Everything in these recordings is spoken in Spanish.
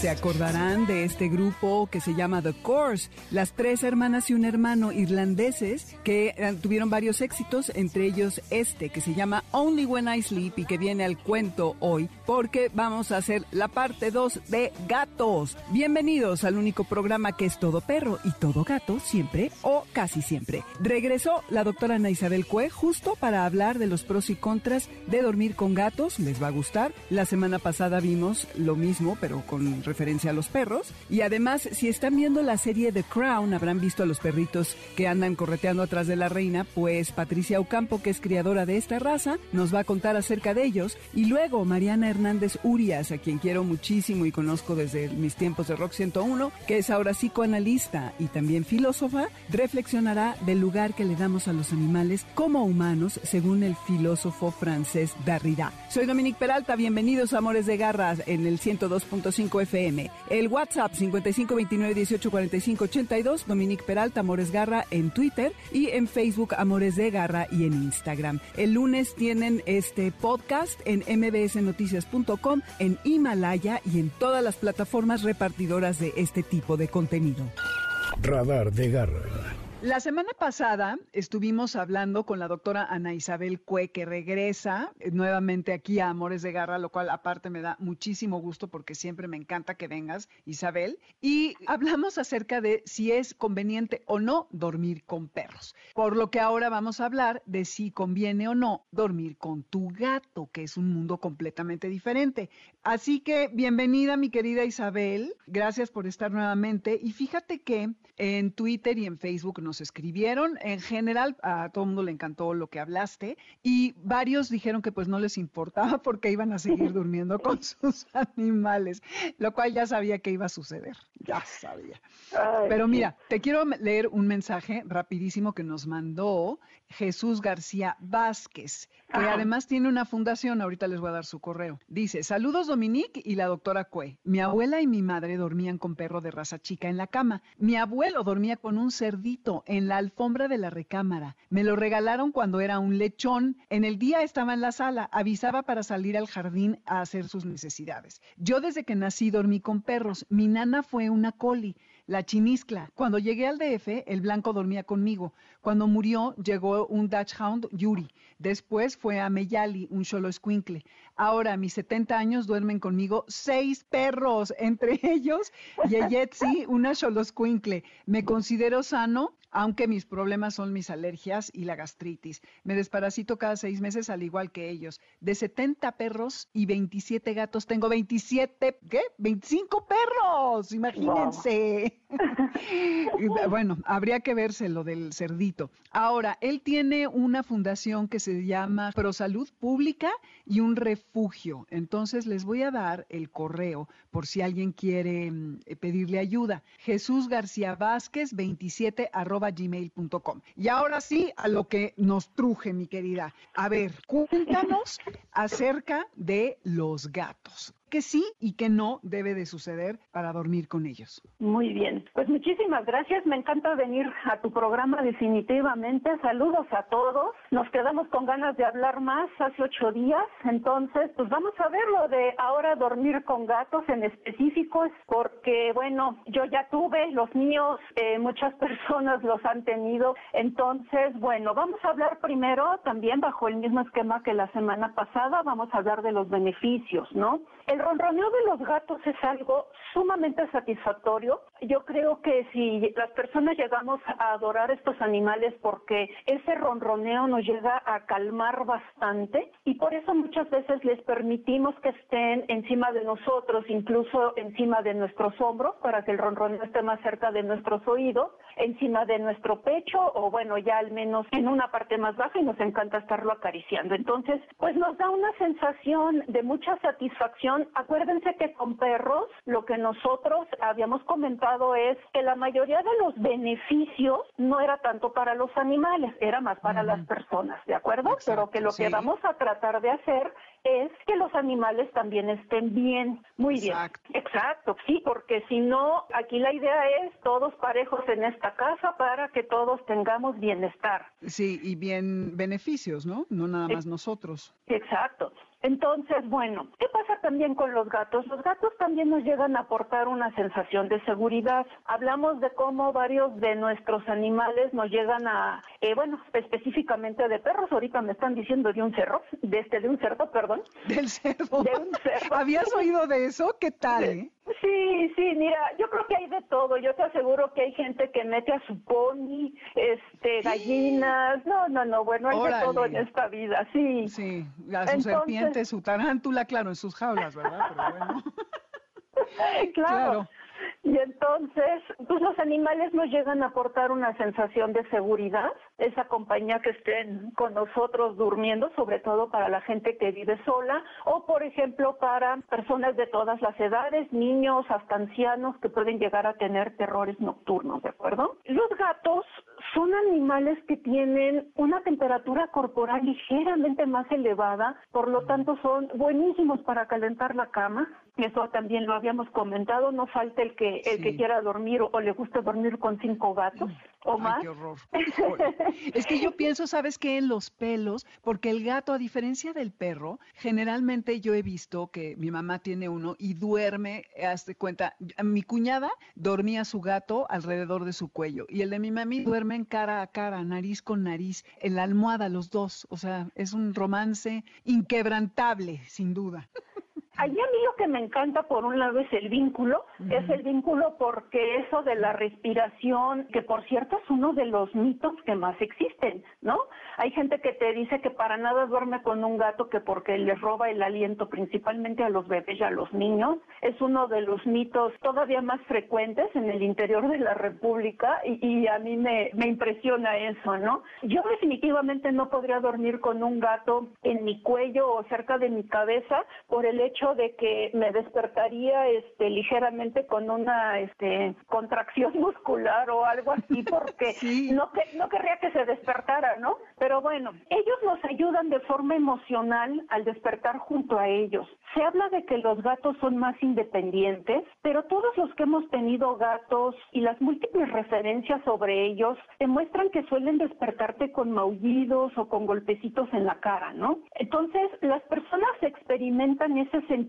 Se acordarán de este grupo que se llama The Course, las tres hermanas y un hermano irlandeses que eh, tuvieron varios éxitos, entre ellos este que se llama Only When I Sleep y que viene al cuento hoy, porque vamos a hacer la parte 2 de gatos. Bienvenidos al único programa que es todo perro y todo gato, siempre o casi siempre. Regresó la doctora Ana Isabel Cue justo para hablar de los pros y contras de dormir con gatos, les va a gustar. La semana pasada vimos lo mismo, pero con referencia a los perros. Y además, si están viendo la serie The Crown, habrán visto a los perritos que andan correteando atrás de la reina, pues Patricia Ocampo, que es criadora de esta raza, nos va a contar acerca de ellos. Y luego Mariana Hernández Urias, a quien quiero muchísimo y conozco desde mis tiempos de Rock 101, que es ahora psicoanalista y también filósofa, reflexionará del lugar que le damos a los animales como humanos, según el filósofo francés Derrida. Soy Dominique Peralta, bienvenidos a Amores de Garras en el 102.5 FM. El WhatsApp 5529184582, Dominique Peralta, Amores Garra en Twitter y en Facebook Amores de Garra y en Instagram. El lunes tienen este podcast en mbsnoticias.com, en Himalaya y en todas las plataformas repartidoras de este tipo de contenido. Radar de Garra. La semana pasada estuvimos hablando con la doctora Ana Isabel Cue, que regresa eh, nuevamente aquí a Amores de Garra, lo cual aparte me da muchísimo gusto porque siempre me encanta que vengas, Isabel. Y hablamos acerca de si es conveniente o no dormir con perros. Por lo que ahora vamos a hablar de si conviene o no dormir con tu gato, que es un mundo completamente diferente. Así que bienvenida, mi querida Isabel. Gracias por estar nuevamente. Y fíjate que en Twitter y en Facebook nos escribieron. En general, a todo el mundo le encantó lo que hablaste y varios dijeron que pues no les importaba porque iban a seguir durmiendo con sus animales, lo cual ya sabía que iba a suceder, ya sabía. Pero mira, te quiero leer un mensaje rapidísimo que nos mandó Jesús García Vázquez, que además tiene una fundación, ahorita les voy a dar su correo. Dice, saludos Dominique y la doctora Cue. Mi abuela y mi madre dormían con perro de raza chica en la cama. Mi abuelo dormía con un cerdito en la alfombra de la recámara. Me lo regalaron cuando era un lechón. En el día estaba en la sala, avisaba para salir al jardín a hacer sus necesidades. Yo desde que nací dormí con perros. Mi nana fue una coli la chiniscla. Cuando llegué al DF, el blanco dormía conmigo. Cuando murió, llegó un Dutch Hound, Yuri. Después fue a Meyali, un Cholo Squinkle. Ahora, a mis 70 años, duermen conmigo seis perros, entre ellos Yeyetsi, una Cholo Squinkle. Me considero sano aunque mis problemas son mis alergias y la gastritis. Me desparasito cada seis meses al igual que ellos. De 70 perros y 27 gatos, tengo 27, ¿qué? 25 perros, imagínense. bueno, habría que verse lo del cerdito. Ahora, él tiene una fundación que se llama Prosalud Pública y un refugio. Entonces les voy a dar el correo por si alguien quiere mm, pedirle ayuda. Jesús García Vázquez 27 arroba gmail.com. Y ahora sí, a lo que nos truje, mi querida. A ver, cuéntanos acerca de los gatos que sí y que no debe de suceder para dormir con ellos. Muy bien, pues muchísimas gracias, me encanta venir a tu programa definitivamente, saludos a todos, nos quedamos con ganas de hablar más hace ocho días, entonces pues vamos a ver lo de ahora dormir con gatos en específico, porque bueno, yo ya tuve los míos, eh, muchas personas los han tenido, entonces bueno, vamos a hablar primero también bajo el mismo esquema que la semana pasada, vamos a hablar de los beneficios, ¿no? El ronroneo de los gatos es algo sumamente satisfactorio. Yo creo que si las personas llegamos a adorar estos animales porque ese ronroneo nos llega a calmar bastante y por eso muchas veces les permitimos que estén encima de nosotros, incluso encima de nuestros hombros para que el ronroneo esté más cerca de nuestros oídos, encima de nuestro pecho o bueno, ya al menos en una parte más baja y nos encanta estarlo acariciando. Entonces, pues nos da una sensación de mucha satisfacción. Acuérdense que con perros lo que nosotros habíamos comentado es que la mayoría de los beneficios no era tanto para los animales, era más para las personas, ¿de acuerdo? Pero que lo que vamos a tratar de hacer es que los animales también estén bien, muy bien. Exacto, sí, porque si no, aquí la idea es todos parejos en esta casa para que todos tengamos bienestar. Sí, y bien beneficios, ¿no? No nada más nosotros. Exacto. Entonces, bueno, ¿qué pasa también con los gatos? Los gatos también nos llegan a aportar una sensación de seguridad. Hablamos de cómo varios de nuestros animales nos llegan a, eh, bueno, específicamente de perros. Ahorita me están diciendo de un cerro, de este, de un cerdo, perdón. Del cerdo. De un cerdo. ¿Habías oído de eso? ¿Qué tal? Eh? Sí, sí, mira, yo creo que hay de todo. Yo te aseguro que hay gente que mete a su pony, este, gallinas. No, no, no, bueno, hay de todo en esta vida, sí. Sí, a su serpiente, su tarántula, claro, en sus jaulas, ¿verdad? Pero bueno. claro. Y entonces, pues los animales nos llegan a aportar una sensación de seguridad, esa compañía que estén con nosotros durmiendo, sobre todo para la gente que vive sola o, por ejemplo, para personas de todas las edades, niños hasta ancianos que pueden llegar a tener terrores nocturnos, ¿de acuerdo? Los gatos son animales que tienen una temperatura corporal ligeramente más elevada, por lo tanto son buenísimos para calentar la cama. Eso también lo habíamos comentado, no falta el que el que quiera dormir o, le guste dormir con cinco gatos o más. Qué horror. es que yo pienso, ¿sabes qué? En los pelos, porque el gato, a diferencia del perro, generalmente yo he visto que mi mamá tiene uno y duerme, hazte cuenta, mi cuñada dormía su gato alrededor de su cuello y el de mi mami duermen cara a cara, nariz con nariz, en la almohada los dos. O sea, es un romance inquebrantable, sin duda. Allí a mí lo que me encanta, por un lado, es el vínculo. Es el vínculo porque eso de la respiración, que por cierto es uno de los mitos que más existen, ¿no? Hay gente que te dice que para nada duerme con un gato que porque les roba el aliento, principalmente a los bebés y a los niños. Es uno de los mitos todavía más frecuentes en el interior de la República y, a mí me, me impresiona eso, ¿no? Yo definitivamente no podría dormir con un gato en mi cuello o cerca de mi cabeza por el hecho de que me despertaría este ligeramente con una este contracción muscular o algo así porque no que, no querría que se despertara, ¿no? Pero bueno, ellos nos ayudan de forma emocional al despertar junto a ellos. Se habla de que los gatos son más independientes, pero todos los que hemos tenido gatos y las múltiples referencias sobre ellos demuestran que suelen despertarte con maullidos o con golpecitos en la cara, ¿no? Entonces, las personas experimentan ese sentimiento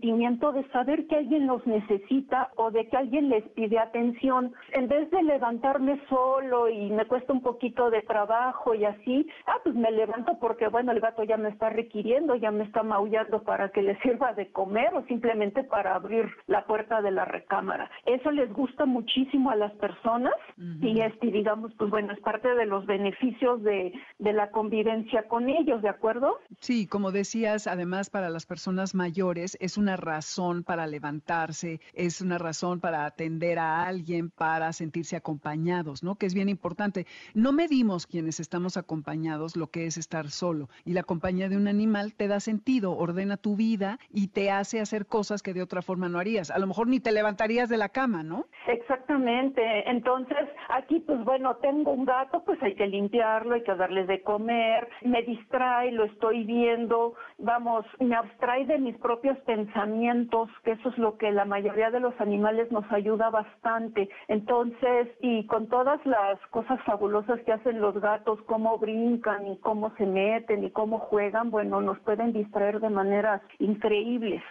de saber que alguien los necesita o de que alguien les pide atención. En vez de levantarme solo y me cuesta un poquito de trabajo y así, ah, pues me levanto porque, bueno, el gato ya me está requiriendo, ya me está maullando para que le sirva de comer o simplemente para abrir la puerta de la recámara. Eso les gusta muchísimo a las personas y este, digamos, pues bueno, es parte de los beneficios de, de la convivencia con ellos, ¿de acuerdo? Sí, como decías, además para las personas mayores es una razón para levantarse, es una razón para atender a alguien, para sentirse acompañados, ¿no? Que es bien importante. No medimos quienes estamos acompañados lo que es estar solo y la compañía de un animal te da sentido, ordena tu vida y te hace hacer cosas que de otra forma no harías. A lo mejor ni te levantarías de la cama, ¿no? Exactamente. Entonces, aquí pues bueno, tengo un gato, pues hay que limpiarlo, hay que darle de comer, me distrae, lo estoy viendo, vamos, me abstrae de mis propios pensamientos pensamientos, que eso es lo que la mayoría de los animales nos ayuda bastante. Entonces, y con todas las cosas fabulosas que hacen los gatos, cómo brincan y cómo se meten y cómo juegan, bueno, nos pueden distraer de maneras increíbles.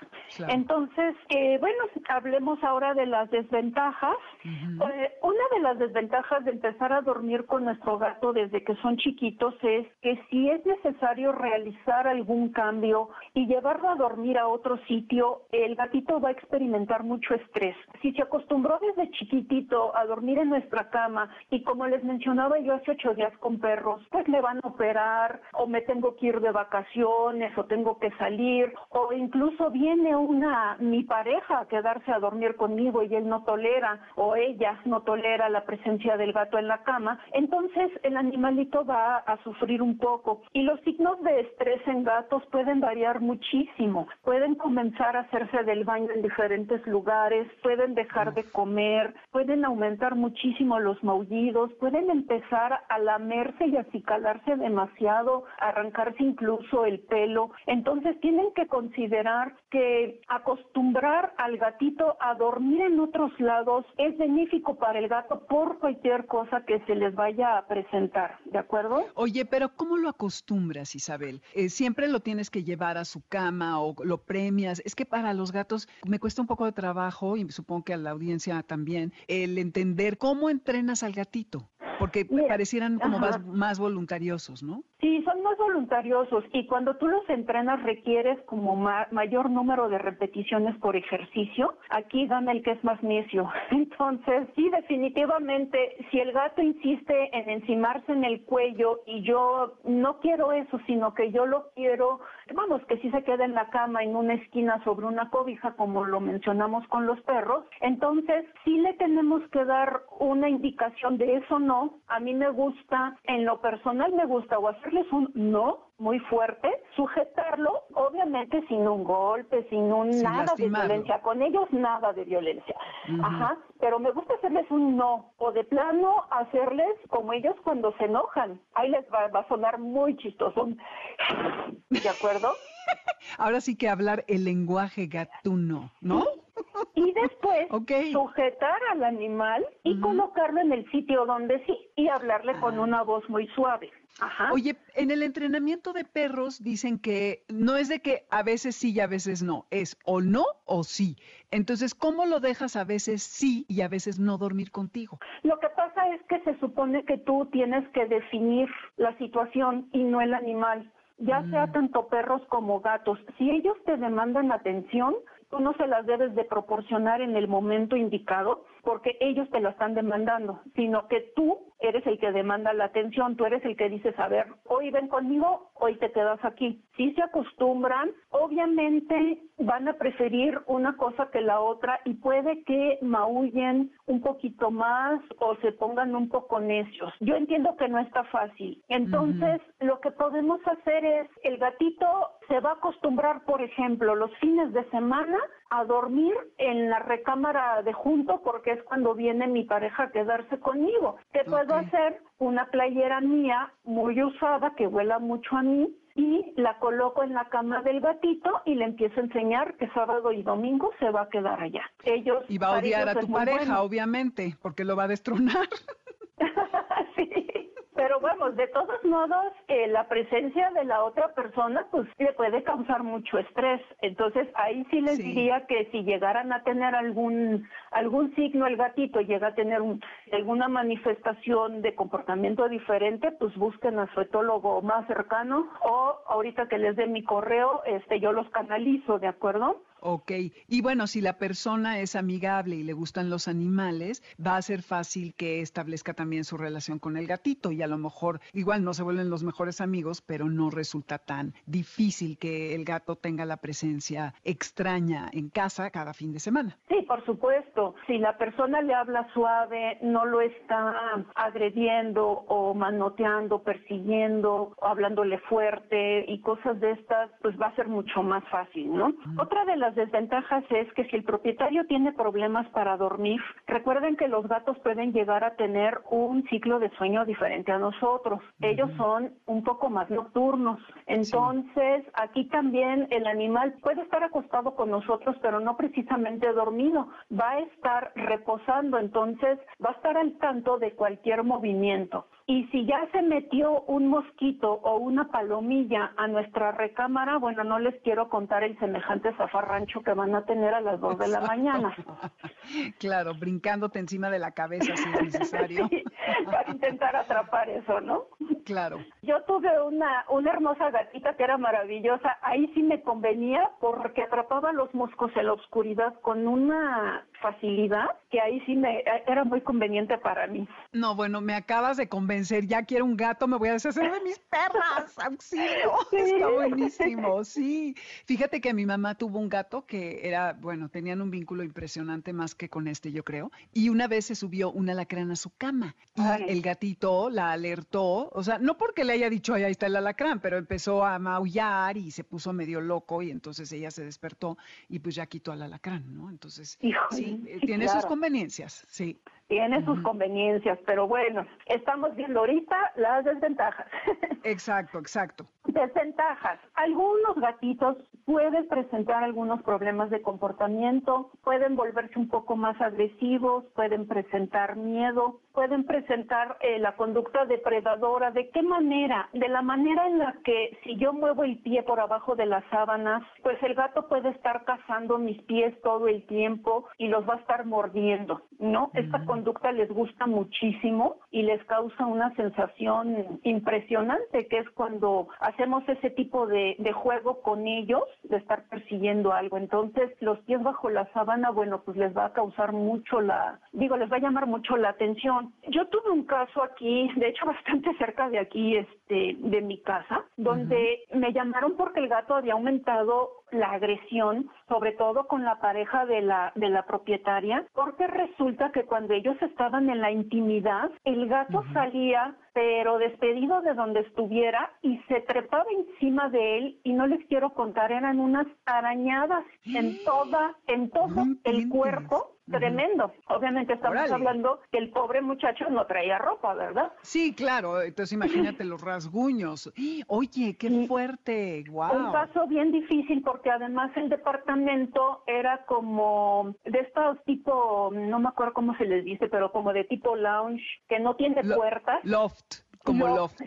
Entonces, eh, bueno, hablemos ahora de las desventajas. Eh, una de las desventajas de empezar a dormir con nuestro gato desde que son chiquitos es que si es necesario realizar algún cambio y llevarlo a dormir a otro sitio, sitio, el gatito va a experimentar mucho estrés. Si se acostumbró desde chiquitito a dormir en nuestra cama y como les mencionaba yo hace ocho días con perros, pues le van a operar o me tengo que ir de vacaciones o tengo que salir o incluso viene una mi pareja a quedarse a dormir conmigo y él no tolera o ella no tolera la presencia del gato en la cama, entonces el animalito va a sufrir un poco y los signos de estrés en gatos pueden variar muchísimo. Pueden comenzar a hacerse del baño en diferentes lugares, pueden dejar de comer, pueden aumentar muchísimo los maullidos, pueden empezar a lamerse y acicalarse demasiado, arrancarse incluso el pelo. Entonces tienen que considerar que acostumbrar al gatito a dormir en otros lados es benéfico para el gato por cualquier cosa que se les vaya a presentar, ¿de acuerdo? Oye, pero ¿cómo lo acostumbras, Isabel? Eh, ¿Siempre lo tienes que llevar a su cama o lo premias? Es que para los gatos me cuesta un poco de trabajo y supongo que a la audiencia también el entender cómo entrenas al gatito porque parecieran como más, más, voluntariosos, ¿no? Sí, son más voluntariosos y cuando tú los entrenas requieres como mayor número de repeticiones por ejercicio. Aquí gana el que es más necio. Entonces, sí, definitivamente, si el gato insiste en encimarse en el cuello y yo no quiero eso, sino que yo lo quiero, vamos, que si se queda en la cama en una esquina sobre una cobija, como lo mencionamos con los perros, entonces sí le tenemos que dar una indicación de eso no, a mí me gusta, en lo personal me gusta o hacerles un no muy fuerte, sujetarlo, obviamente sin un golpe, sin un nada de violencia, con ellos nada de violencia. Ajá, pero me gusta hacerles un no o de plano hacerles como ellos cuando se enojan. Ahí les va, va a sonar muy chistoso. ¿De acuerdo? Ahora sí que hablar el lenguaje gatuno, ¿no? Y después sujetar al animal y colocarlo en el sitio donde sí y hablarle con una voz muy suave. Ajá. Oye, en el entrenamiento de perros dicen que no es de que a veces sí y a veces no, es o no o sí. Entonces, ¿cómo lo dejas a veces sí y a veces no dormir contigo? Lo que pasa es que se supone que tú tienes que definir la situación y no el animal ya sea mm. tanto perros como gatos. Si ellos te demandan atención, tú no se las debes de proporcionar en el momento indicado porque ellos te lo están demandando, sino que tú eres el que demanda la atención, tú eres el que dices, a ver, hoy ven conmigo, hoy te quedas aquí. Si se acostumbran, obviamente van a preferir una cosa que la otra y puede que maullen un poquito más o se pongan un poco necios. Yo entiendo que no está fácil. Entonces, lo que podemos hacer es, el gatito se va a acostumbrar, por ejemplo, los fines de semana a dormir en la recámara de junto porque es cuando viene mi pareja a quedarse conmigo. ¿Qué puedo hacer? Una playera mía muy usada que huela mucho a mí y la coloco en la cama del gatito y le empiezo a enseñar que sábado y domingo se va a quedar allá. Ellos y va a odiar a tu pareja, obviamente, porque lo va a destronar. Pero vamos, de todos modos, eh, la presencia de la otra persona pues le puede causar mucho estrés. Entonces ahí sí les diría que si llegaran a tener algún algún signo el gatito llega a tener alguna manifestación de comportamiento diferente, pues busquen a su etólogo más cercano o ahorita que les dé mi correo, este yo los canalizo, ¿de acuerdo? Ok, y bueno, si la persona es amigable y le gustan los animales, va a ser fácil que establezca también su relación con el gatito y a lo mejor igual no se vuelven los mejores amigos, pero no resulta tan difícil que el gato tenga la presencia extraña en casa cada fin de semana. Sí, por supuesto. Si la persona le habla suave, no lo está agrediendo o manoteando, persiguiendo, o hablándole fuerte y cosas de estas, pues va a ser mucho más fácil, ¿no? Otra de las desventajas es que si el propietario tiene problemas para dormir, recuerden que los gatos pueden llegar a tener un ciclo de sueño diferente a nosotros. Ellos son un poco más nocturnos. Entonces, aquí también el animal puede estar acostado con nosotros, pero no precisamente dormido. Va a estar reposando, entonces va a estar al tanto de cualquier movimiento. Y si ya se metió un mosquito o una palomilla a nuestra recámara, bueno, no les quiero contar el semejante zafarrancho que van a tener a las dos de la mañana. Claro, brincándote encima de la cabeza si es necesario. para intentar atrapar eso, ¿no? claro. Yo tuve una, una hermosa gatita que era maravillosa. Ahí sí me convenía porque atrapaba los moscos en la oscuridad con una facilidad que ahí sí me era muy conveniente para mí. No, bueno, me acabas de convencer, ya quiero un gato, me voy a deshacer de mis perras, auxilio. Está buenísimo, sí. Fíjate que mi mamá tuvo un gato que era, bueno, tenían un vínculo impresionante más que con este, yo creo, y una vez se subió una alacrán a su cama y el gatito la alertó, o sea, no porque le haya dicho, ahí está el alacrán, pero empezó a maullar y se puso medio loco y entonces ella se despertó y pues ya quitó al alacrán, ¿no? Entonces, sí, tiene sus conveniencias, sí. Tiene sus conveniencias, pero bueno, estamos viendo ahorita las desventajas. Exacto, exacto. Desventajas. Algunos gatitos pueden presentar algunos problemas de comportamiento, pueden volverse un poco más agresivos, pueden presentar miedo, pueden presentar eh, la conducta depredadora. ¿De qué manera? De la manera en la que si yo muevo el pie por abajo de las sábanas, pues el gato puede estar cazando mis pies todo el tiempo y los va a estar mordiendo, ¿no? Esta conducta les gusta muchísimo y les causa una sensación impresionante, que es cuando hacemos ese tipo de, de juego con ellos, de estar persiguiendo algo. Entonces, los pies bajo la sábana, bueno, pues les va a causar mucho la, digo, les va a llamar mucho la atención yo tuve un caso aquí, de hecho bastante cerca de aquí, este, de mi casa, donde me llamaron porque el gato había aumentado la agresión, sobre todo con la pareja de la, de la propietaria, porque resulta que cuando ellos estaban en la intimidad, el gato salía, pero despedido de donde estuviera, y se trepaba encima de él, y no les quiero contar, eran unas arañadas en toda, en todo el cuerpo, tremendo. Obviamente estamos hablando que el pobre muchacho no traía ropa, ¿verdad? Sí, claro. Entonces imagínate los rasguños. Oye, qué fuerte. Wow. Un caso bien difícil porque además el departamento era como de estos tipo, no me acuerdo cómo se les dice, pero como de tipo lounge que no tiene puertas. Loft como loft.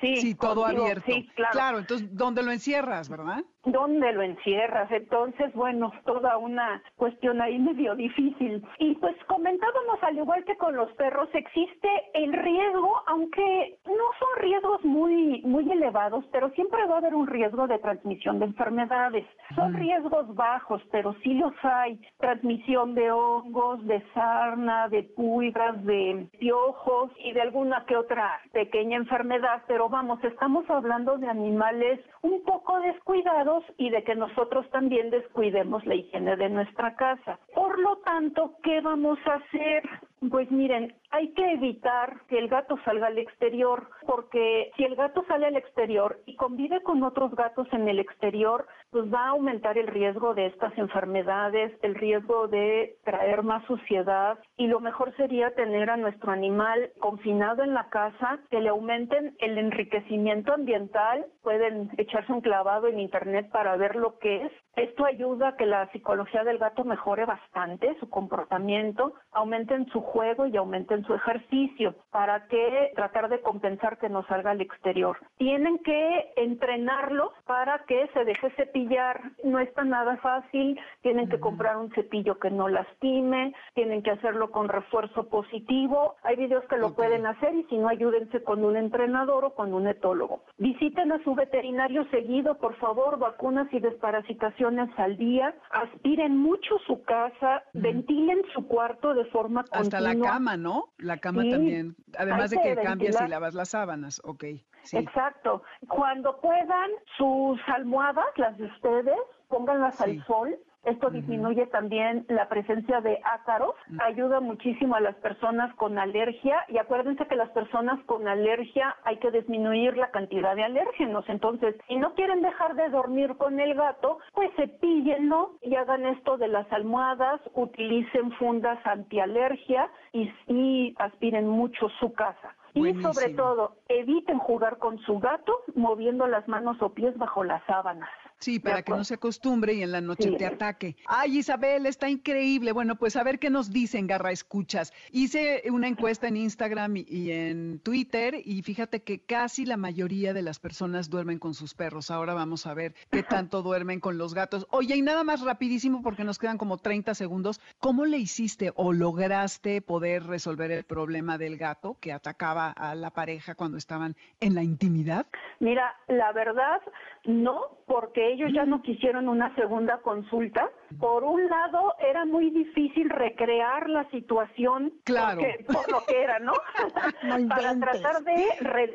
sí, sí, todo abierto. Sí, claro. Claro, entonces, ¿dónde lo encierras, verdad? ¿Dónde lo encierras? Entonces, bueno, toda una cuestión ahí medio difícil. Y pues comentábamos, al igual que con los perros, existe el riesgo, aunque no son riesgos muy, muy elevados, pero siempre va a haber un riesgo de transmisión de enfermedades. Son riesgos bajos, pero sí los hay. Transmisión de hongos, de sarna, de pulgas, de piojos y de alguna que otra pequeña enfermedad. Pero vamos, estamos hablando de animales un poco descuidados y de que nosotros también descuidemos la higiene de nuestra casa. Por lo tanto, ¿qué vamos a hacer? Pues miren, hay que evitar que el gato salga al exterior, porque si el gato sale al exterior y convive con otros gatos en el exterior, pues va a aumentar el riesgo de estas enfermedades, el riesgo de traer más suciedad y lo mejor sería tener a nuestro animal confinado en la casa, que le aumenten el enriquecimiento ambiental, pueden echarse un clavado en internet para ver lo que es. Esto ayuda a que la psicología del gato mejore bastante, su comportamiento, aumenten su juego y aumenten su ejercicio para que tratar de compensar que no salga al exterior. Tienen que entrenarlo para que se deje cepillar. No está nada fácil. Tienen que comprar un cepillo que no lastime. Tienen que hacerlo con refuerzo positivo. Hay videos que lo pueden hacer y si no, ayúdense con un entrenador o con un etólogo. Visiten a su veterinario seguido, por favor, vacunas y desparasitaciones al día. Aspiren mucho su casa, ventilen su cuarto de forma Hasta la cama, ¿no? La cama también. Además de que, cambias y lavas las sábanas, ok. Exacto. Cuando puedan, sus almohadas, las de ustedes, pónganlas al sol esto disminuye también la presencia de ácaros, ayuda muchísimo a las personas con alergia y acuérdense que las personas con alergia hay que disminuir la cantidad de alérgenos. Entonces, si no quieren dejar de dormir con el gato, pues cepíllenlo y hagan esto de las almohadas, utilicen fundas antialergia y, y aspiren mucho su casa. Y sobre todo, eviten jugar con su gato moviendo las manos o pies bajo las sábanas. Sí, para que no se acostumbre y en la noche te ataque. Ay, Isabel, está increíble. Bueno, pues a ver qué nos dicen, Garra Escuchas. Hice una encuesta en Instagram y en Twitter y fíjate que casi la mayoría de las personas duermen con sus perros. Ahora vamos a ver qué tanto duermen con los gatos. Oye, y nada más rapidísimo porque nos quedan como 30 segundos. ¿Cómo le hiciste o lograste poder resolver el problema del gato que atacaba a la pareja cuando estaban en la intimidad? Mira, la verdad, no, porque ellos ya no quisieron una segunda consulta. Por un lado, era muy difícil recrear la situación claro. por lo que era, ¿no? Para tratar de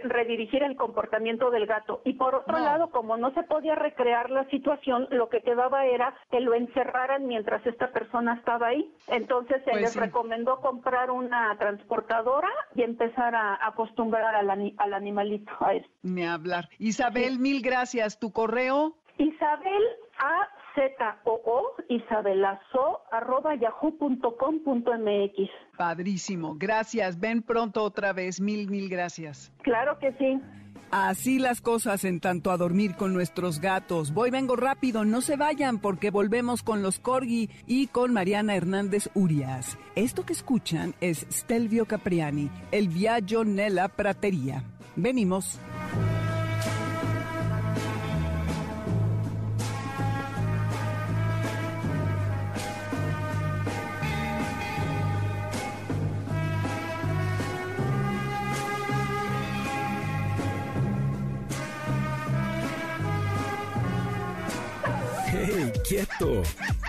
redirigir el comportamiento del gato. Y por otro lado, como no se podía recrear la situación, lo que quedaba era que lo encerraran mientras esta persona estaba ahí. Entonces se pues les recomendó comprar una transportadora y empezar a acostumbrar al, al animalito a eso. Ni hablar. Isabel, mil gracias. ¿Tu correo? Isabel A Z O O isabelazo arroba yahoo.com.mx. Padrísimo, gracias. Ven pronto otra vez. Mil, mil gracias. Claro que sí. Así las cosas en tanto a dormir con nuestros gatos. Voy, vengo rápido, no se vayan porque volvemos con los Corgi y con Mariana Hernández Urias. Esto que escuchan es Stelvio Capriani, el Viaggio nella Pratería. Venimos.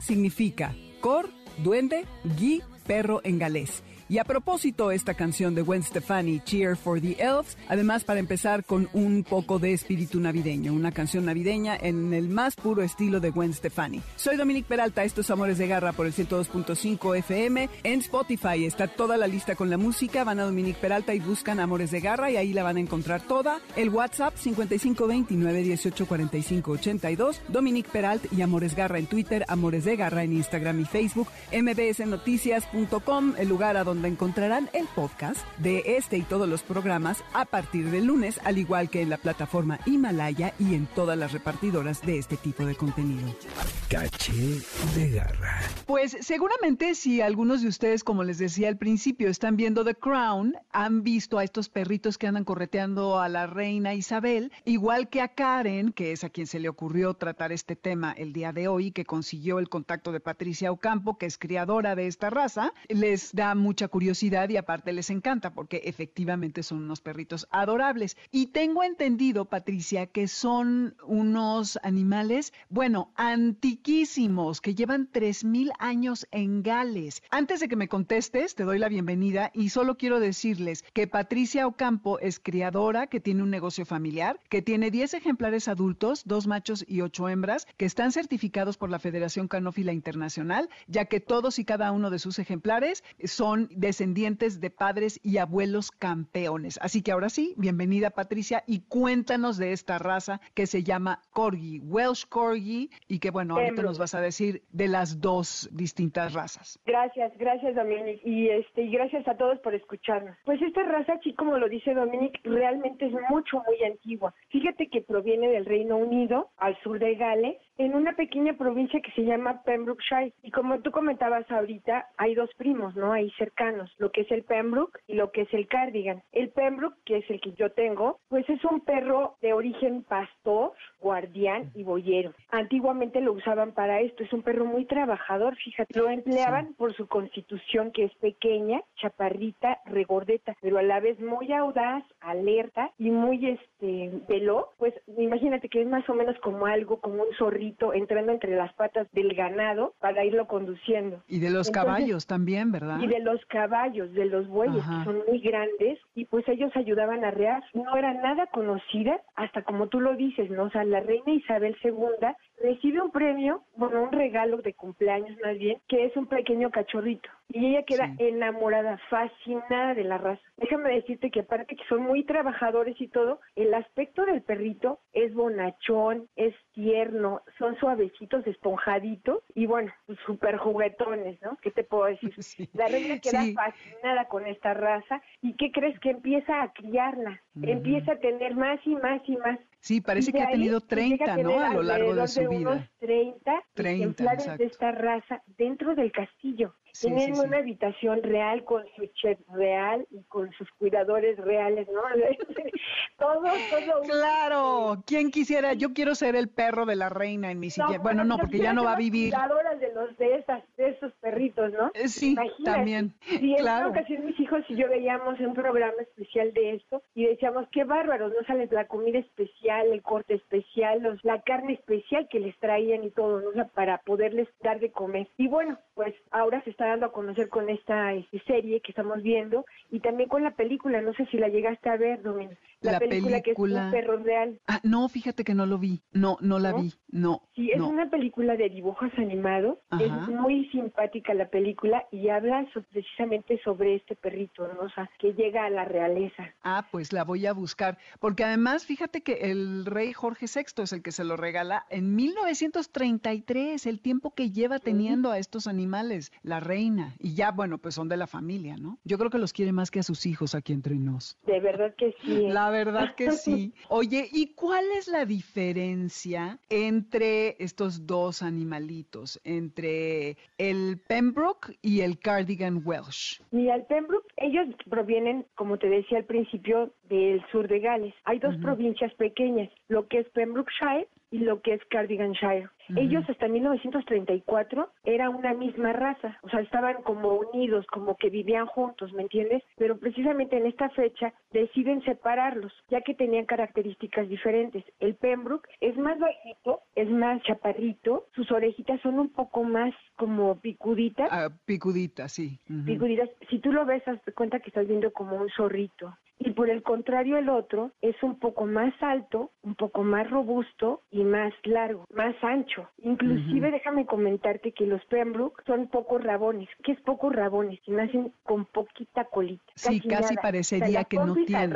significa cor, duende, gui, perro en galés. Y a propósito, esta canción de Gwen Stefani, Cheer for the Elves, además para empezar con un poco de espíritu navideño, una canción navideña en el más puro estilo de Gwen Stefani. Soy Dominique Peralta, estos Amores de Garra por el 102.5 FM. En Spotify está toda la lista con la música, van a Dominique Peralta y buscan Amores de Garra y ahí la van a encontrar toda. El WhatsApp 5529 1845 82, Dominique Peralta y Amores Garra en Twitter, Amores de Garra en Instagram y Facebook, mbsnoticias.com, el lugar a donde donde encontrarán el podcast de este y todos los programas a partir del lunes, al igual que en la plataforma Himalaya y en todas las repartidoras de este tipo de contenido. Caché de garra. Pues seguramente si algunos de ustedes, como les decía al principio, están viendo The Crown, han visto a estos perritos que andan correteando a la reina Isabel, igual que a Karen, que es a quien se le ocurrió tratar este tema el día de hoy, que consiguió el contacto de Patricia Ocampo, que es criadora de esta raza, les da mucha curiosidad y aparte les encanta porque efectivamente son unos perritos adorables. Y tengo entendido, Patricia, que son unos animales, bueno, antiquísimos, que llevan 3.000 años en Gales. Antes de que me contestes, te doy la bienvenida y solo quiero decirles que Patricia Ocampo es criadora, que tiene un negocio familiar, que tiene 10 ejemplares adultos, dos machos y ocho hembras, que están certificados por la Federación Canófila Internacional, ya que todos y cada uno de sus ejemplares son descendientes de padres y abuelos campeones. Así que ahora sí, bienvenida Patricia y cuéntanos de esta raza que se llama Corgi, Welsh Corgi, y que bueno, ahorita nos vas a decir de las dos distintas razas. Gracias, gracias Dominic, y este y gracias a todos por escucharnos. Pues esta raza, así como lo dice Dominic, realmente es mucho, muy antigua. Fíjate que proviene del Reino Unido, al sur de Gales, en una pequeña provincia que se llama Pembrokeshire. Y como tú comentabas ahorita, hay dos primos, ¿no? Ahí cerca cercanos, lo que es el Pembroke y lo que es el Cardigan. El Pembroke, que es el que yo tengo, pues es un perro de origen pastor, guardián y boyero. Antiguamente lo usaban para esto, es un perro muy trabajador, fíjate, lo empleaban por su constitución que es pequeña, chaparrita, regordeta, pero a la vez muy audaz, alerta y muy este veloz, pues imagínate que es más o menos como algo, como un entrando entre las patas del ganado para irlo conduciendo. Y de los caballos también, ¿verdad? Y de los caballos, de los bueyes, que son muy grandes, y pues ellos ayudaban a rear. No era nada conocida, hasta como tú lo dices, ¿no? O sea, la reina Isabel II recibe un premio, bueno, un regalo de cumpleaños más bien, que es un pequeño cachorrito. Y ella queda enamorada, fascinada de la raza. Déjame decirte que aparte que son muy trabajadores y todo, el aspecto del perrito es bonachón, es tierno, son suavecitos, esponjaditos y bueno, pues súper juguetones, ¿no? ¿Qué te puedo decir? La reina queda fascinada con esta raza y ¿qué crees? Que empieza a criarla, empieza a tener más y más y más. Sí, parece que ha tenido 30, ¿no? A lo largo de su vida. Unos 30, 30 ejemplares de esta raza dentro del castillo. Tienen una habitación real con su chef real y con sus cuidadores reales, ¿no? todo, todo. Claro, ¿quién quisiera? Yo quiero ser el perro de la reina en mi silla. bueno, no, porque ya no va a vivir. Cuidadoras de los de esas, de esos perritos, ¿no? Eh, sí, también. Y en claro. una ocasión mis hijos y yo veíamos un programa especial de esto y decíamos qué bárbaros, no sale la comida especial, el corte especial, los, la carne especial que les traían y todo, ¿no? para poderles dar de comer. Y bueno, pues ahora se está dando a conocer con esta este, serie que estamos viendo y también con la película, no sé si la llegaste a ver, Domin. La, película, que es un perro real. Ah, no, fíjate que no lo vi, no, no la vi, no. Sí, es una película de dibujos animados, es muy simpática la película y habla precisamente sobre este perrito, ¿no? O sea, que llega a la realeza. Ah, pues la voy a buscar, porque además fíjate que el rey Jorge VI es el que se lo regala en 1933, el tiempo que lleva teniendo a estos animales, la reina, y ya, bueno, pues son de la familia, ¿no? Yo creo que los quiere más que a sus hijos aquí entre nos. De verdad que sí. ¿eh? La verdad que sí. Oye, ¿y cuál es la diferencia entre estos dos animalitos, entre el Pembroke y el Cardigan Welsh? Y el Pembroke, ellos provienen, como te decía al principio, del sur de Gales. Hay dos provincias pequeñas, lo que es Pembrokeshire y lo que es Cardiganshire. Ellos hasta 1934 era una misma raza, o sea, estaban como unidos, como que vivían juntos, ¿me entiendes? Pero precisamente en esta fecha deciden separarlos, ya que tenían características diferentes. El Pembroke es más bajito, es más chaparrito, sus orejitas son un poco más como picuditas. Ah, picuditas, sí. Picuditas. Si tú lo ves, haz cuenta que estás viendo como un zorrito y por el contrario el otro es un poco más alto, un poco más robusto y más largo, más ancho. Inclusive déjame comentarte que los Pembroke son pocos rabones. ¿Qué es pocos rabones? Que nacen con poquita colita. Sí, casi, parecería que no tienen.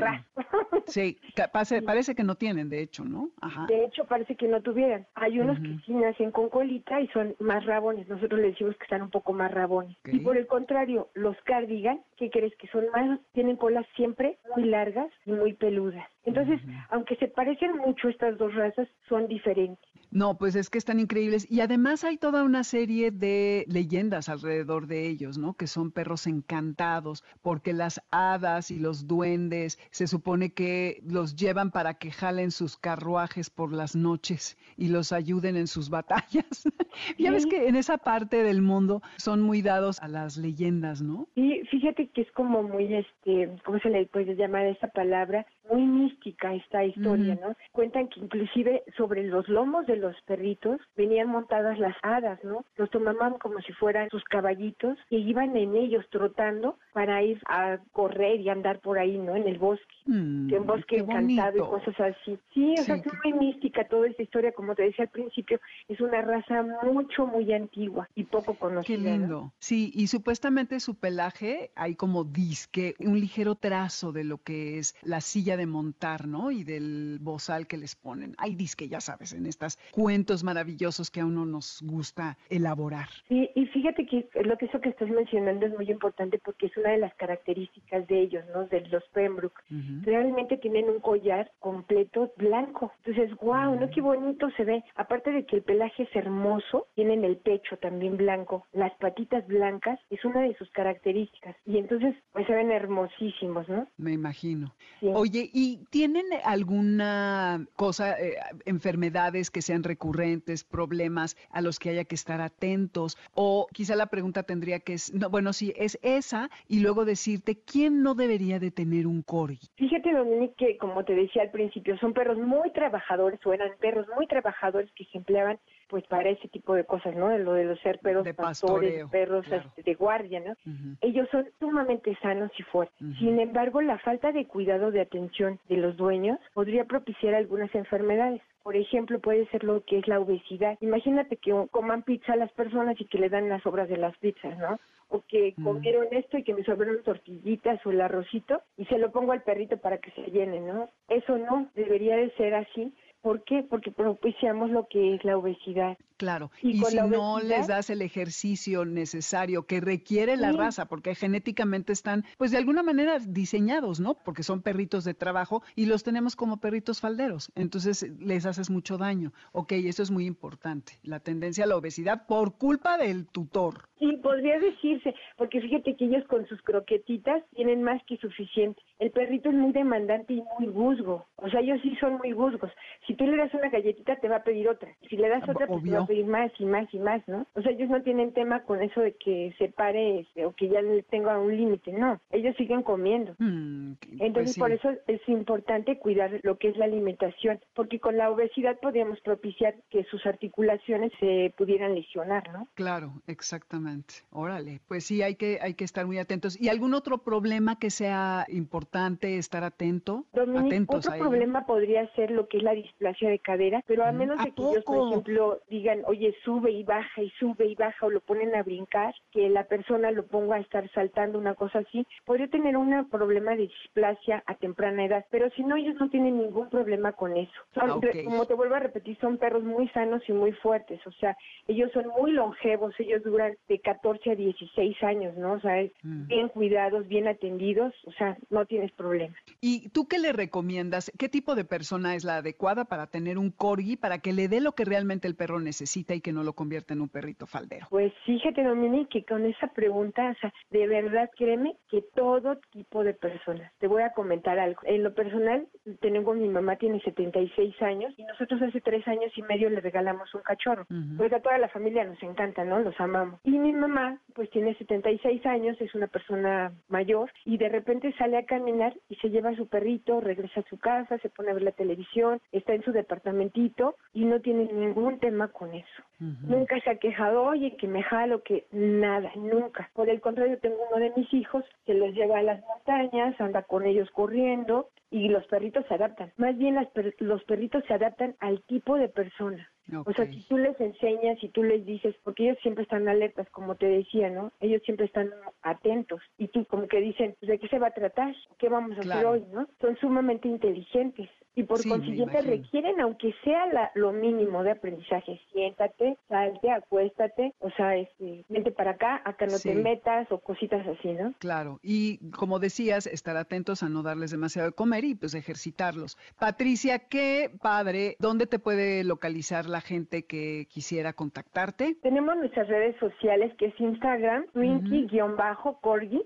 sí, parece, que no tienen, de hecho, ¿no? Ajá. De hecho, parece que no tuvieran. Hay unos que sí nacen con colita y son más rabones. Nosotros le decimos que están un poco más rabones. Y por el contrario, los cardigan, ¿qué crees? Que son más, tienen colas siempre muy largas y muy peludas. Entonces, aunque se parecen mucho estas dos razas, son diferentes. No, pues es que están increíbles. Y además hay toda una serie de leyendas alrededor de ellos, ¿no? Que son perros encantados, porque las hadas y los duendes se supone que los llevan para que jalen sus carruajes por las noches y los ayuden en sus batallas. ya ves que en esa parte del mundo son muy dados a las leyendas, ¿no? Sí, fíjate que es como muy, este, ¿cómo se le puede llamar esa palabra? Muy mística esta historia, ¿no? Cuentan que inclusive sobre los lomos de los perritos venían montadas las hadas, ¿no? Los tomaban como si fueran sus caballitos y iban en ellos trotando para ir a correr y andar por ahí, ¿no? En el bosque, mm, en bosque encantado y cosas así. Sí, o sea, es muy mística toda esta historia, como te decía al principio, es una raza mucho, muy antigua y poco conocida. Qué lindo. Sí, y supuestamente su pelaje hay como disque, un ligero trazo de lo que es la silla de de montar, ¿no? Y del bozal que les ponen. Hay disque, ya sabes, en estos cuentos maravillosos que a uno nos gusta elaborar. Y, y fíjate que lo que eso que estás mencionando es muy importante porque es una de las características de ellos, ¿no? De los Pembroke. Realmente tienen un collar completo blanco. Entonces, wow, ¿no? Qué bonito se ve. Aparte de que el pelaje es hermoso, tienen el pecho también blanco, las patitas blancas, es una de sus características. Y entonces, pues se ven hermosísimos, ¿no? Me imagino. Oye, ¿y tienen alguna cosa, eh, enfermedades que sean recurrentes, problemas a los que haya que estar atentos? O quizá la pregunta tendría que es, no, bueno, sí, es esa, y luego decirte, ¿quién no debería de tener un corgi? Fíjate, Dominique, que como te decía al principio, son perros muy trabajadores, o eran perros muy trabajadores que se empleaban pues para ese tipo de cosas, ¿no? De lo de los ser perros pastores, perros este, de guardia, ¿no? Ellos son sumamente sanos y fuertes. Sin embargo, la falta de cuidado de atención de los dueños podría propiciar algunas enfermedades. Por ejemplo, puede ser lo que es la obesidad. Imagínate que coman pizza a las personas y que le dan las obras de las pizzas, ¿no? O que mm. comieron esto y que me sobraron tortillitas o el arrocito y se lo pongo al perrito para que se llene, ¿no? Eso no, debería de ser así ¿Por qué? Porque propiciamos lo que es la obesidad. Claro, y, si no les das el ejercicio necesario que requiere la raza, porque genéticamente están, pues de alguna manera diseñados, ¿no? Porque son perritos de trabajo y los tenemos como perritos falderos, entonces les haces mucho daño. Ok, eso es muy importante, la tendencia a la obesidad por culpa del tutor. Sí, podría decirse, porque fíjate que ellos con sus croquetitas tienen más que suficiente. El perrito es muy demandante y muy guzgo, o sea, ellos sí son muy guzgos. Si tú le das una galletita te va a pedir otra, si le das otra pues te va a pedir más y más y más, ¿no? O sea, ellos no tienen tema con eso de que se pare este, o que ya le tenga un límite, no, ellos siguen comiendo. Mm, pues Entonces por eso es importante cuidar lo que es la alimentación, porque con la obesidad podríamos propiciar que sus articulaciones se pudieran lesionar, ¿no? Claro, exactamente. Órale, pues sí, hay que, hay que estar muy atentos. ¿Y algún otro problema que sea importante estar atento? otro problema podría ser lo que es la displasia de cadera, pero a menos de que ellos, por ejemplo, digan, oye, sube y baja y sube y baja o lo ponen a brincar, que la persona lo ponga a estar saltando, una cosa así, podría tener un problema de displasia a temprana edad, pero si no, ellos no tienen ningún problema con eso. Ah, como te vuelvo a repetir, son perros muy sanos y muy fuertes, o sea, ellos son muy longevos, ellos duran de 14 a 16 años, ¿no? O sea, mm. bien cuidados, bien atendidos, o sea, no tienes problema. ¿Y tú qué le recomiendas? ¿Qué tipo de persona es la adecuada para tener un corgi para que le dé lo que realmente el perro necesita y que no lo convierta en un perrito faldero? Pues fíjate, Dominique, que con esa pregunta, o sea, de verdad créeme que todo tipo de personas. Te voy a comentar algo. En lo personal, tengo mi mamá tiene 76 años y nosotros hace tres años y medio le regalamos un cachorro. Pues a toda la familia nos encanta, ¿no? Los amamos. Y mi mamá, pues tiene 76 años, es una persona mayor y de repente sale a caminar y se lleva a su perrito, regresa a su casa, se pone a ver la televisión, está en su departamentito y no tiene ningún tema con eso. Nunca se ha quejado, oye, que me jalo, que nada, nunca. Por el contrario, tengo uno de mis hijos que los lleva a las montañas, anda con ellos corriendo y los perritos se adaptan. Más bien los perritos se adaptan al tipo de persona. O sea, si tú les enseñas, si tú les dices, porque ellos siempre están alertas, como te decía, ¿no? Ellos siempre están atentos. Y tú como que dicen, pues, ¿de qué se va a tratar? ¿Qué vamos a hacer hoy? ¿no? Son sumamente inteligentes y por consiguiente requieren, aunque sea la, lo mínimo de aprendizaje, siéntate, salte, acuéstate, o sea, este, vente para acá, acá no te metas o cositas así, ¿no? Claro, y como decías, estar atentos a no darles demasiado de comer y pues ejercitarlos. Patricia, qué padre, ¿dónde te puede localizar la gente que quisiera contactarte? Tenemos nuestras redes sociales que es Instagram, Twinkie-Corgi,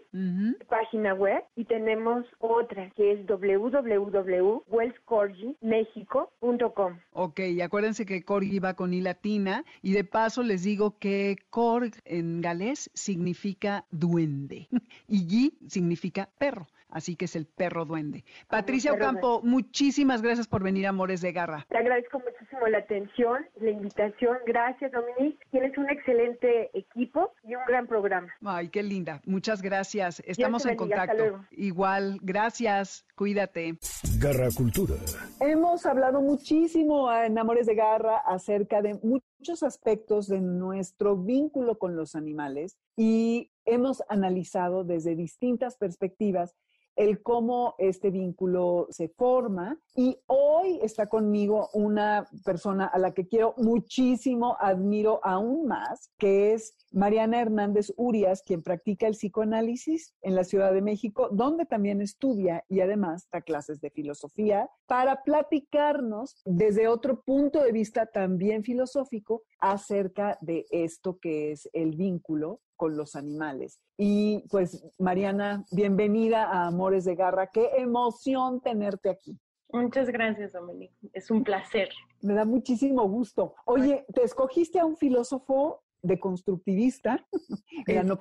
página web, y tenemos otra que es www.wellscorgi.mexico.com. Ok, y acuérdense que Corgi va con I latina, y de paso les digo que Corg en galés significa duende, y G significa perro así que es el perro duende. Patricia Ocampo, muchísimas gracias por venir a Amores de Garra. Te agradezco muchísimo la atención, la invitación. Gracias, Dominique. Tienes un excelente equipo y un gran programa. Ay, qué linda. Muchas gracias. Estamos en contacto. Igual, gracias. Cuídate. Garra Cultura. Hemos hablado muchísimo en Amores de Garra acerca de muchos aspectos de nuestro vínculo con los animales y hemos analizado desde distintas perspectivas el cómo este vínculo se forma. Y hoy está conmigo una persona a la que quiero muchísimo, admiro aún más, que es Mariana Hernández Urias, quien practica el psicoanálisis en la Ciudad de México, donde también estudia y además da clases de filosofía para platicarnos desde otro punto de vista también filosófico acerca de esto que es el vínculo con los animales. Y pues, Mariana, bienvenida a Amores de Garra. Qué emoción tenerte aquí. Muchas gracias, Dominique. Es un placer. Me da muchísimo gusto. Oye, te escogiste a un filósofo de constructivista, ya no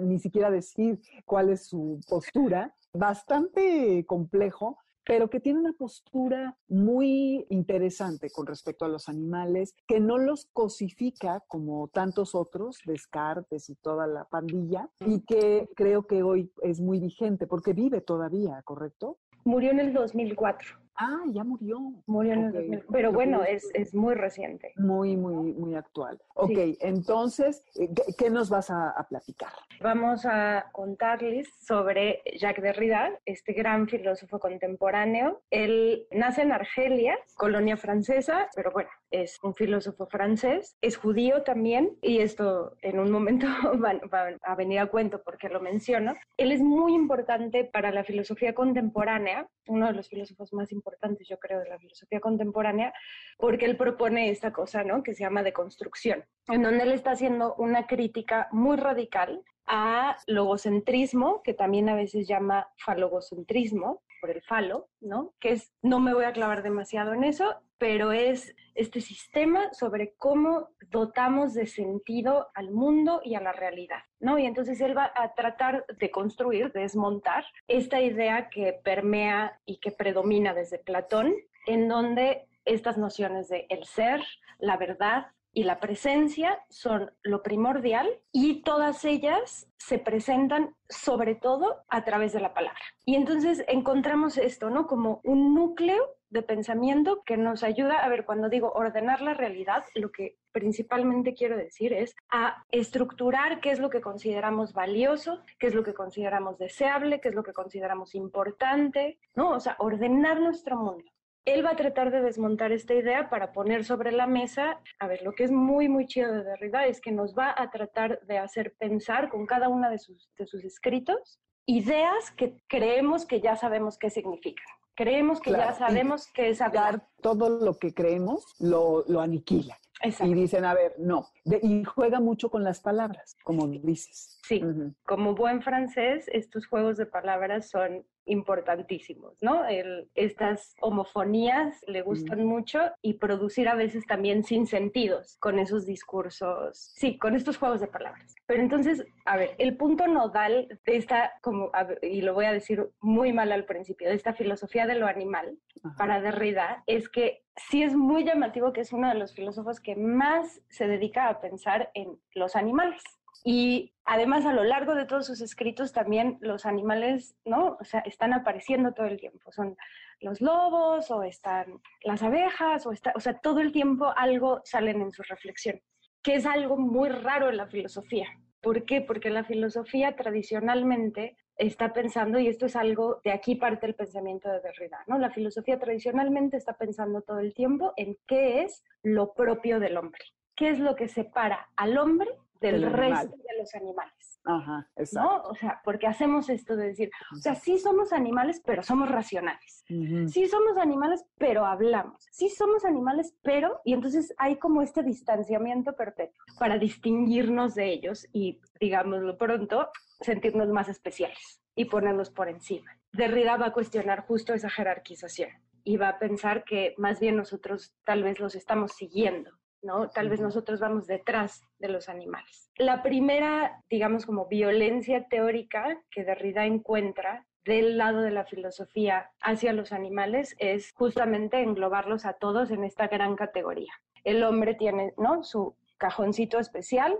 ni siquiera decir cuál es su postura, bastante complejo, pero que tiene una postura muy interesante con respecto a los animales, que no los cosifica como tantos otros, Descartes y toda la pandilla, y que creo que hoy es muy vigente porque vive todavía, ¿correcto? Murió en el 2004. Ah, ya murió. Murió en el 2000. Pero bueno, es, es, muy reciente. Muy, muy, muy actual. Ok, entonces, eh, ¿qué, nos vas a, a, platicar? Vamos a contarles sobre Jacques Derrida, este gran filósofo contemporáneo. Él nace en Argelia, colonia francesa, pero bueno, es un filósofo francés. Es judío también, y esto en un momento va, a venir a cuento porque lo menciono. Él es muy importante para la filosofía contemporánea, uno de los filósofos más importantes importantes, yo creo, de la filosofía contemporánea, porque él propone esta cosa, ¿no? Que se llama deconstrucción, en donde él está haciendo una crítica muy radical a logocentrismo, que también a veces llama falogocentrismo, por el falo, ¿no? Que es, no me voy a clavar demasiado en eso, pero es este sistema sobre cómo dotamos de sentido al mundo y a la realidad, ¿no? Y entonces él va a tratar de construir, de desmontar esta idea que permea y que predomina desde Platón, en donde estas nociones de el ser, la verdad, y la presencia son lo primordial y todas ellas se presentan sobre todo a través de la palabra. Y entonces encontramos esto, ¿no? Como un núcleo de pensamiento que nos ayuda, a ver, cuando digo ordenar la realidad, lo que principalmente quiero decir es a estructurar qué es lo que consideramos valioso, qué es lo que consideramos deseable, qué es lo que consideramos importante, ¿no? O sea, ordenar nuestro mundo. Él va a tratar de desmontar esta idea para poner sobre la mesa, a ver, lo que es muy, muy chido de Derrida es que nos va a tratar de hacer pensar con cada una de sus, de sus escritos ideas que creemos que ya sabemos qué significan. Creemos que ya sabemos qué es hablar. Todo lo que creemos lo, lo aniquila. Y dicen, a ver, no. y juega mucho con las palabras, como dices. Sí, como buen francés, estos juegos de palabras son importantísimos, ¿no? El, estas homofonías le gustan mucho y producir a veces también sin sentidos con esos discursos, sí, con estos juegos de palabras. Pero entonces, a ver, el punto nodal de esta, como, y lo voy a decir muy mal al principio, de esta filosofía de lo animal para Derrida es que sí es muy llamativo que es uno de los filósofos que más se dedica a pensar en los animales. Y además a lo largo de todos sus escritos también los animales, ¿no? O sea, están apareciendo todo el tiempo. Son los lobos o están las abejas o, está, o sea, todo el tiempo algo salen en su reflexión, que es algo muy raro en la filosofía. ¿Por qué? Porque la filosofía tradicionalmente está pensando, y esto es algo, de aquí parte el pensamiento de Derrida, ¿no? La filosofía tradicionalmente está pensando todo el tiempo en qué es lo propio del hombre, qué es lo que separa al hombre del resto de los animales. Ajá, exacto. ¿no? O sea, porque hacemos esto de decir, o sea, sí somos animales, pero somos racionales. Sí somos animales, pero hablamos. Sí somos animales, pero, y entonces hay como este distanciamiento perpetuo para distinguirnos de ellos y, digámoslo pronto, sentirnos más especiales y ponernos por encima. Derrida va a cuestionar justo esa jerarquización y va a pensar que más bien nosotros tal vez los estamos siguiendo ¿no? Tal vez nosotros vamos detrás de los animales. La primera, digamos, como violencia teórica que Derrida encuentra del lado de la filosofía hacia los animales es justamente englobarlos a todos en esta gran categoría. El hombre tiene, ¿no? Su cajoncito especial,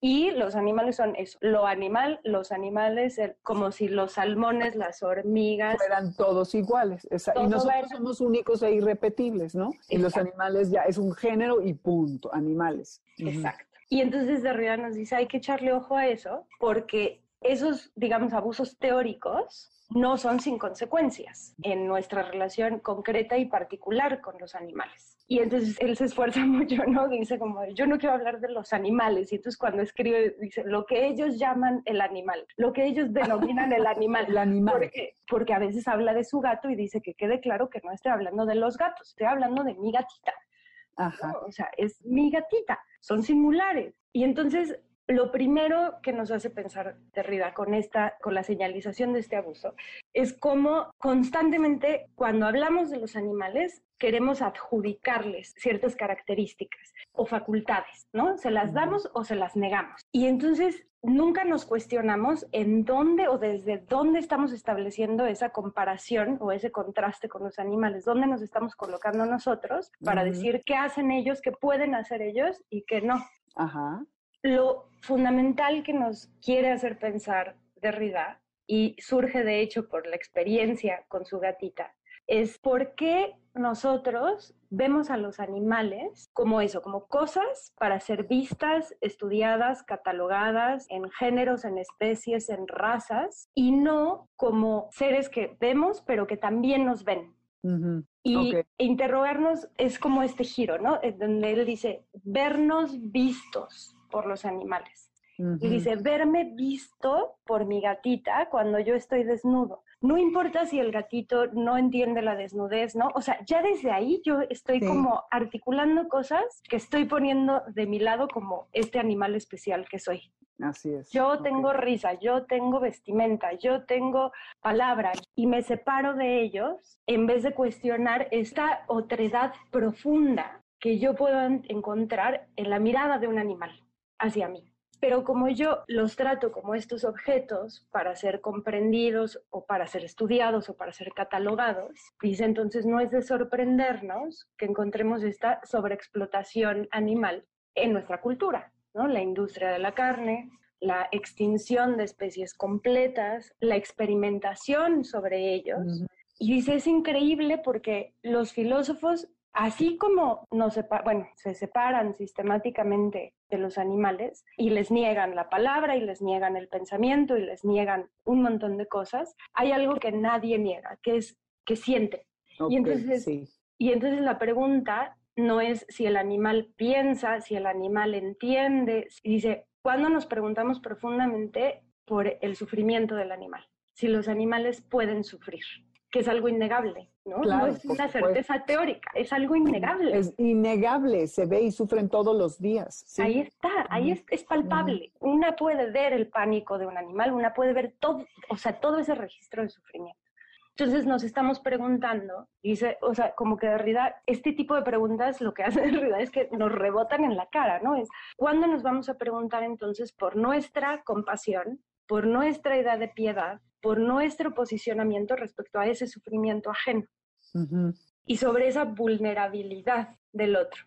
y los animales son eso, lo animal, los animales, como si los salmones, las hormigas. Fueran todos iguales. y nosotros somos únicos e irrepetibles, ¿no? Y los animales ya es un género y punto, animales. Exacto. Y entonces Derrida nos dice, hay que echarle ojo a eso, porque esos, digamos, abusos teóricos no son sin consecuencias en nuestra relación concreta y particular con los animales. Y entonces él se esfuerza mucho, ¿no? Dice como, yo no quiero hablar de los animales. Y entonces cuando escribe, dice, lo que ellos llaman el animal, lo que ellos denominan el animal. el animal. Porque, porque a veces habla de su gato y dice que quede claro que no estoy hablando de los gatos, estoy hablando de mi gatita. Ajá. O sea, es mi gatita, son singulares. Y entonces lo primero que nos hace pensar Derrida con esta, con la señalización de este abuso, es cómo constantemente cuando hablamos de los animales queremos adjudicarles ciertas características o facultades, ¿no? Se las damos o se las negamos. Y entonces nunca nos cuestionamos en dónde o desde dónde estamos estableciendo esa comparación o ese contraste con los animales, dónde nos estamos colocando nosotros para decir qué hacen ellos, qué pueden hacer ellos y qué no. Ajá lo fundamental que nos quiere hacer pensar Derrida, y surge de hecho por la experiencia con su gatita, es por qué nosotros vemos a los animales como eso, como cosas para ser vistas, estudiadas, catalogadas en géneros, en especies, en razas, y no como seres que vemos, pero que también nos ven. Y interrogarnos es como este giro, ¿no? donde él dice, vernos vistos, por los animales. Y dice, verme visto por mi gatita cuando yo estoy desnudo. No importa si el gatito no entiende la desnudez, ¿no? O sea, ya desde ahí yo estoy como articulando cosas que estoy poniendo de mi lado como este animal especial que soy. Así es. Yo tengo risa, yo tengo vestimenta, yo tengo palabra y me separo de ellos en vez de cuestionar esta otredad profunda que yo puedo encontrar en la mirada de un animal hacia mí. Pero como yo los trato como estos objetos para ser comprendidos o para ser estudiados o para ser catalogados, dice entonces no es de sorprendernos que encontremos esta sobreexplotación animal en nuestra cultura, ¿no? La industria de la carne, la extinción de especies completas, la experimentación sobre ellos. Y dice, es increíble porque los filósofos Así como nos bueno, se separan sistemáticamente de los animales y les niegan la palabra y les niegan el pensamiento y les niegan un montón de cosas, hay algo que nadie niega, que es que siente. y, entonces, y entonces la pregunta no es si el animal piensa, si el animal entiende, dice, cuando nos preguntamos profundamente por el sufrimiento del animal, si los animales pueden sufrir que es algo innegable, ¿no? no es una certeza teórica, es algo innegable. Es innegable, se ve y sufren todos los días. Ahí está, ahí es, es, palpable. Una puede ver el pánico de un animal, una puede ver todo, o sea, todo ese registro de sufrimiento. Entonces nos estamos preguntando, dice, o sea, como que de realidad, este tipo de preguntas lo que hace de realidad es que nos rebotan en la cara, ¿no? Es, ¿cuándo nos vamos a preguntar entonces por nuestra compasión, por nuestra idea de piedad, por nuestro posicionamiento respecto a ese sufrimiento ajeno. Y sobre esa vulnerabilidad del otro.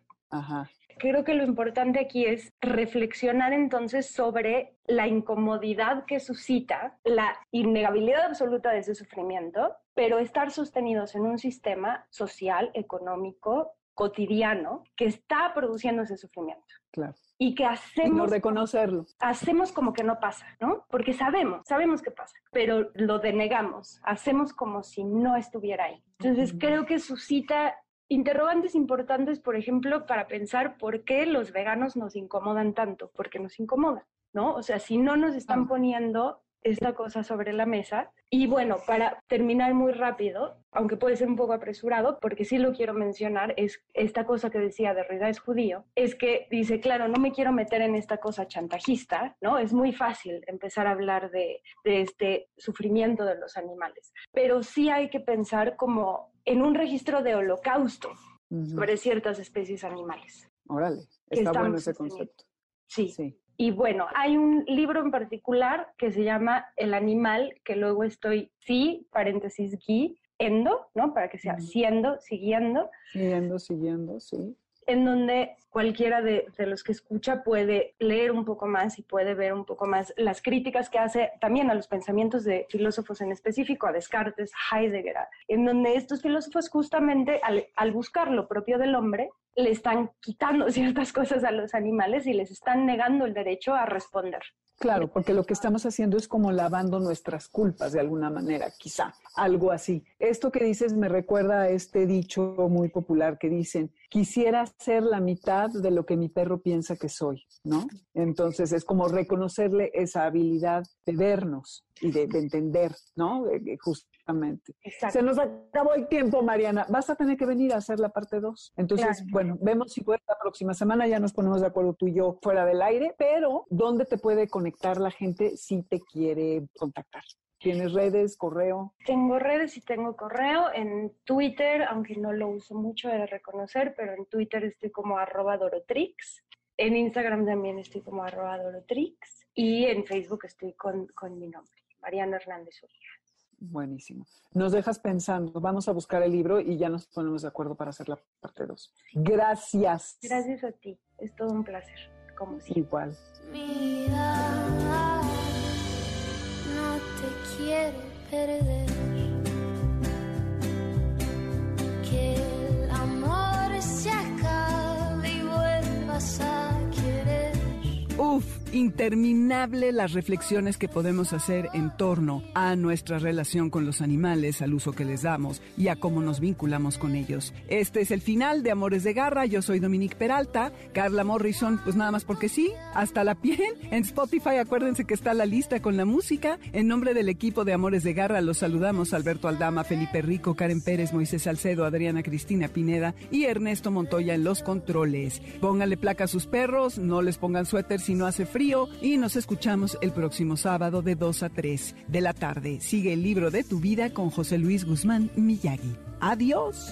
Creo que lo importante aquí es reflexionar entonces sobre la incomodidad que suscita la innegabilidad absoluta de ese sufrimiento, pero estar sostenidos en un sistema social, económico, cotidiano que está produciendo ese sufrimiento. Claro. Y que hacemos... Y no reconocerlo. Hacemos como que no pasa, ¿no? Porque sabemos, sabemos que pasa, pero lo denegamos, hacemos como si no estuviera ahí. Entonces creo que suscita interrogantes importantes, por ejemplo, para pensar por qué los veganos nos incomodan tanto, porque nos incomodan, ¿no? O sea, si no nos están poniendo esta cosa sobre la mesa. Y bueno, para terminar muy rápido, aunque puede ser un poco apresurado, porque sí lo quiero mencionar, es esta cosa que decía Derrida es judío, es que dice, claro, no me quiero meter en esta cosa chantajista, ¿no? Es muy fácil empezar a hablar de, de este sufrimiento de los animales, pero sí hay que pensar como en un registro de holocausto sobre ciertas especies animales. Órale, está bueno ese concepto. Sí. sí. Y bueno, hay un libro en particular que se llama El animal, que luego estoy, sí, paréntesis, gui, endo, ¿no? Para que sea siendo, siguiendo. Siguiendo, siguiendo, sí en donde cualquiera de, los que escucha puede leer un poco más y puede ver un poco más las críticas que hace también a los pensamientos de filósofos en específico, a Descartes, Heidegger, en donde estos filósofos justamente al, al buscar lo propio del hombre, le están quitando ciertas cosas a los animales y les están negando el derecho a responder. Claro, porque lo que estamos haciendo es como lavando nuestras culpas de alguna manera, quizá, algo así. Esto que dices me recuerda a este dicho muy popular que dicen, quisiera ser la mitad de lo que mi perro piensa que soy, ¿no? Entonces es como reconocerle esa habilidad de vernos y de, entender, ¿no? Justamente. Se nos acabó el tiempo, Mariana. Vas a tener que venir a hacer la parte 2. Entonces, bueno, vemos si puede la próxima semana, ya nos ponemos de acuerdo tú y yo fuera del aire, pero ¿dónde te puede conectar la gente si te quiere contactar? ¿Tienes redes, correo? Tengo redes y tengo correo. En Twitter, aunque no lo uso mucho de reconocer, pero en Twitter estoy como arroba Dorotrix. En Instagram también estoy como arroba Dorotrix. Y en Facebook estoy con, con mi nombre, Mariana Hernández Urias. Buenísimo. Nos dejas pensando. Vamos a buscar el libro y ya nos ponemos de acuerdo para hacer la parte 2. Gracias. Gracias a ti. Es todo un placer, como siempre. Igual. No te quiero perder. Que interminable las reflexiones que podemos hacer en torno a nuestra relación con los animales, al uso que les damos y a cómo nos vinculamos con ellos. Este es el final de Amores de Garra. Yo soy Dominique Peralta. Carla Morrison, pues nada más porque sí, hasta la piel. En Spotify acuérdense que está la lista con la música. En nombre del equipo de Amores de Garra los saludamos Alberto Aldama, Felipe Rico, Karen Pérez, Moisés Salcedo, Adriana Cristina Pineda y Ernesto Montoya en los controles. Pónganle placa a sus perros, no les pongan suéter si no hace frío y nos escuchamos el próximo sábado de 2 a 3 de la tarde. Sigue el libro de tu vida con José Luis Guzmán Miyagi. Adiós.